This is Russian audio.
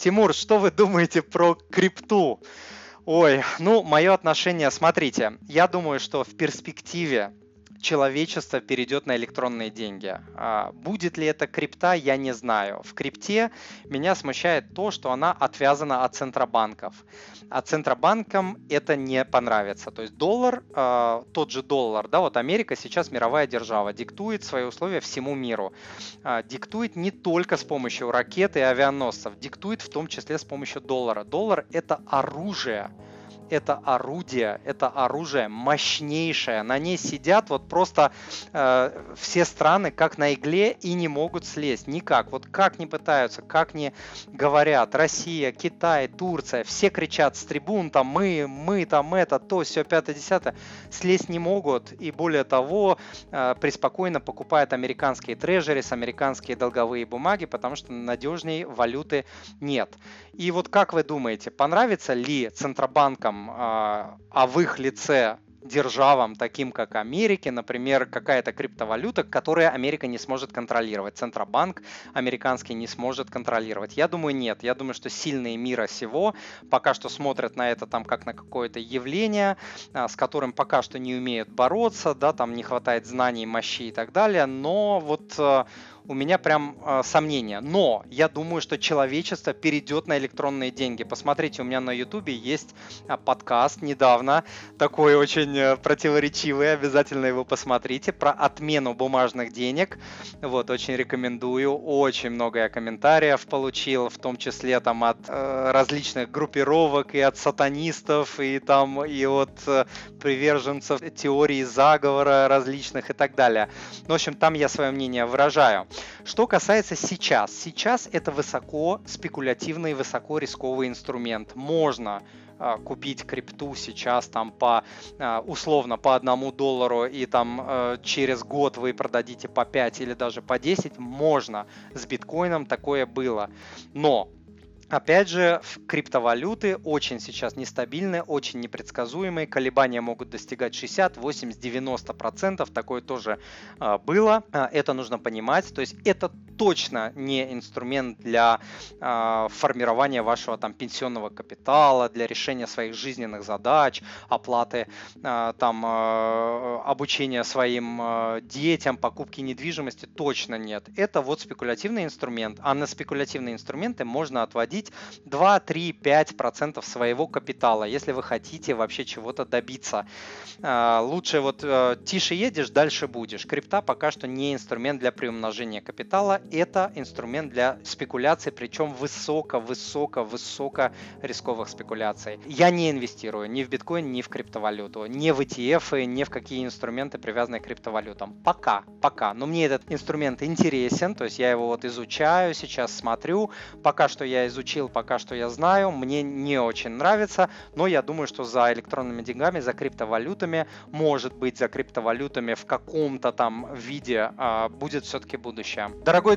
Тимур, что вы думаете про крипту? Ой, ну, мое отношение, смотрите, я думаю, что в перспективе человечество перейдет на электронные деньги. А, будет ли это крипта, я не знаю. В крипте меня смущает то, что она отвязана от центробанков. А центробанкам это не понравится. То есть доллар, а, тот же доллар, да, вот Америка сейчас мировая держава, диктует свои условия всему миру. А, диктует не только с помощью ракет и авианосцев, диктует в том числе с помощью доллара. Доллар это оружие это орудие, это оружие мощнейшее. На ней сидят вот просто э, все страны как на игле и не могут слезть никак. Вот как не пытаются, как не говорят, Россия, Китай, Турция, все кричат с трибун, там мы, мы, там это, то, все, пятое, десятое, слезть не могут. И более того, э, преспокойно покупают американские трежерис, американские долговые бумаги, потому что надежней валюты нет. И вот как вы думаете, понравится ли Центробанкам а, а в их лице державам, таким как Америке, например, какая-то криптовалюта, которую Америка не сможет контролировать. Центробанк американский не сможет контролировать. Я думаю, нет. Я думаю, что сильные мира сего пока что смотрят на это там как на какое-то явление, а, с которым пока что не умеют бороться, да, там не хватает знаний, мощи и так далее, но вот а, у меня прям э, сомнения. Но я думаю, что человечество перейдет на электронные деньги. Посмотрите, у меня на ютубе есть э, подкаст недавно, такой очень э, противоречивый, обязательно его посмотрите, про отмену бумажных денег. Вот, очень рекомендую. Очень много я комментариев получил, в том числе там от э, различных группировок и от сатанистов, и там и от э, приверженцев теории заговора различных и так далее. Ну, в общем, там я свое мнение выражаю. Что касается сейчас. Сейчас это высоко спекулятивный, высоко рисковый инструмент. Можно а, купить крипту сейчас там по а, условно по одному доллару и там а, через год вы продадите по 5 или даже по 10, можно. С биткоином такое было. Но Опять же, криптовалюты очень сейчас нестабильны, очень непредсказуемые, колебания могут достигать 60, 80, 90 процентов, такое тоже э, было, это нужно понимать, то есть это точно не инструмент для э, формирования вашего там пенсионного капитала, для решения своих жизненных задач, оплаты э, там э, обучения своим э, детям, покупки недвижимости, точно нет. Это вот спекулятивный инструмент, а на спекулятивные инструменты можно отводить вложить 2, 3, 5 процентов своего капитала, если вы хотите вообще чего-то добиться. А, лучше вот э, тише едешь, дальше будешь. Крипта пока что не инструмент для приумножения капитала, это инструмент для спекуляций, причем высоко-высоко-высоко рисковых спекуляций. Я не инвестирую ни в биткоин, ни в криптовалюту, ни в ETF, ни в какие инструменты, привязанные к криптовалютам. Пока, пока. Но мне этот инструмент интересен, то есть я его вот изучаю, сейчас смотрю. Пока что я изучил, пока что я знаю, мне не очень нравится, но я думаю, что за электронными деньгами, за криптовалютами, может быть, за криптовалютами в каком-то там виде а, будет все-таки будущее. Дорогой